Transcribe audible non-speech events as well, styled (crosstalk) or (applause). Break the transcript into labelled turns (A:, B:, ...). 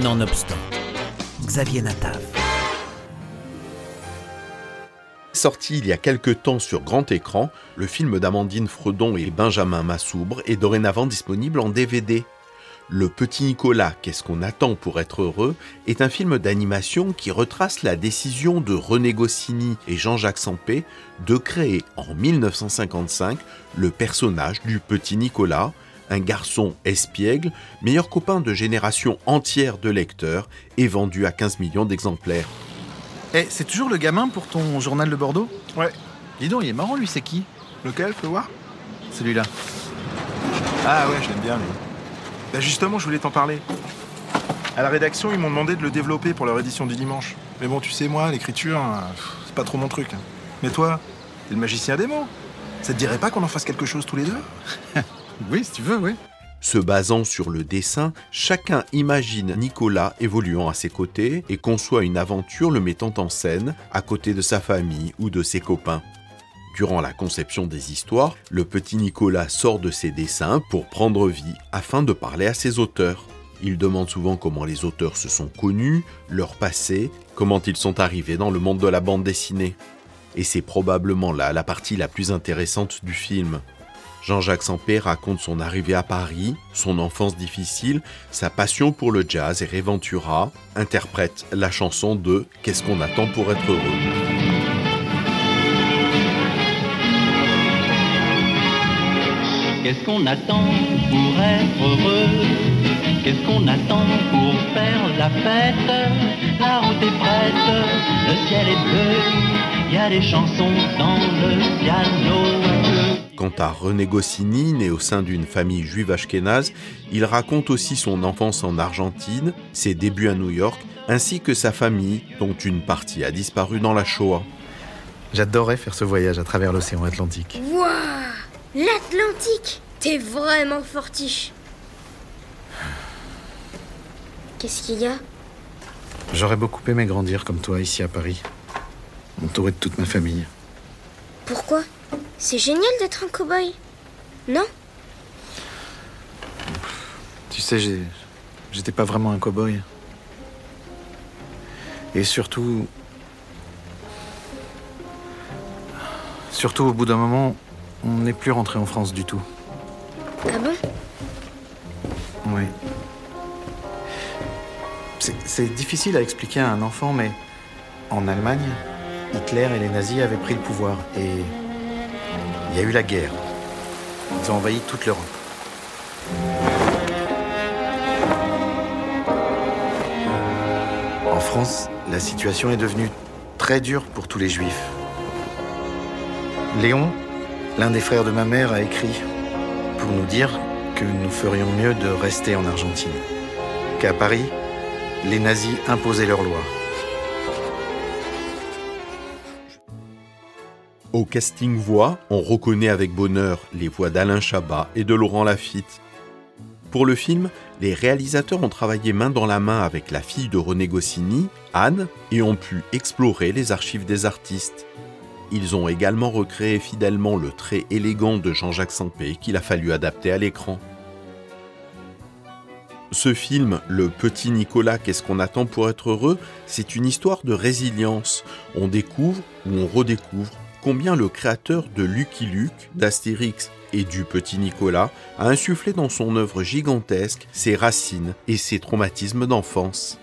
A: Nonobstant, Xavier Natav.
B: Sorti il y a quelques temps sur grand écran, le film d'Amandine Fredon et Benjamin Massoubre est dorénavant disponible en DVD. Le petit Nicolas, qu'est-ce qu'on attend pour être heureux, est un film d'animation qui retrace la décision de René Goscinny et Jean-Jacques Sampé de créer en 1955 le personnage du petit Nicolas, un garçon espiègle, meilleur copain de génération entière de lecteurs et vendu à 15 millions d'exemplaires.
C: Eh, c'est toujours le gamin pour ton journal de Bordeaux?
D: Ouais.
C: Dis donc, il est marrant lui, c'est qui?
D: Lequel, fais voir?
C: Celui-là.
D: Ah ouais, je l'aime bien lui. Bah justement, je voulais t'en parler. À la rédaction, ils m'ont demandé de le développer pour leur édition du dimanche. Mais bon, tu sais, moi, l'écriture, hein, c'est pas trop mon truc. hein. Mais toi, t'es le magicien des mots. Ça te dirait pas qu'on en fasse quelque chose tous les deux? (laughs)
C: Oui, si tu veux, oui.
B: Se basant sur le dessin, chacun imagine Nicolas évoluant à ses côtés et conçoit une aventure le mettant en scène à côté de sa famille ou de ses copains. Durant la conception des histoires, le petit Nicolas sort de ses dessins pour prendre vie afin de parler à ses auteurs. Il demande souvent comment les auteurs se sont connus, leur passé, comment ils sont arrivés dans le monde de la bande dessinée. Et c'est probablement là la partie la plus intéressante du film. Jean-Jacques Sampé raconte son arrivée à Paris, son enfance difficile, sa passion pour le jazz et Réventura interprète la chanson de Qu'est-ce qu'on attend pour être heureux.
E: Qu'est-ce qu'on attend pour être heureux? Qu'est-ce qu'on attend pour faire la fête? La route est prête, le ciel est bleu, il y a des chansons dans le piano.
B: Quant à René Goscinny, né au sein d'une famille juive ashkénaze, il raconte aussi son enfance en Argentine, ses débuts à New York, ainsi que sa famille, dont une partie a disparu dans la Shoah.
C: J'adorais faire ce voyage à travers l'océan Atlantique.
F: Waouh L'Atlantique T'es vraiment fortiche. Qu'est-ce qu'il y a?
C: J'aurais beaucoup aimé grandir comme toi ici à Paris, entouré de toute ma famille.
F: Pourquoi? C'est génial d'être un cow-boy. Non?
C: Tu sais, j'étais pas vraiment un cow-boy. Et surtout. Surtout au bout d'un moment, on n'est plus rentré en France du tout.
F: Ah bon?
C: Oui. C'est- C'est difficile à expliquer à un enfant, mais en Allemagne, Hitler et les nazis avaient pris le pouvoir et il y a eu la guerre. Ils ont envahi toute l'Europe. En France, la situation est devenue très dure pour tous les juifs. Léon, l'un des frères de ma mère, a écrit pour nous dire que nous ferions mieux de rester en Argentine. Qu'à Paris, les nazis imposaient leurs lois.
B: Au casting voix, on reconnaît avec bonheur les voix d'Alain Chabat et de Laurent Lafitte. Pour le film, les réalisateurs ont travaillé main dans la main avec la fille de René Goscinny, Anne, et ont pu explorer les archives des artistes. Ils ont également recréé fidèlement le trait élégant de Jean-Jacques Sampé qu'il a fallu adapter à l'écran. Ce film, Le Petit Nicolas, qu'est-ce qu'on attend pour être heureux? C'est une histoire de résilience. On découvre ou on redécouvre combien le créateur de Lucky Luke, d'Astérix et du Petit Nicolas a insufflé dans son œuvre gigantesque ses racines et ses traumatismes d'enfance.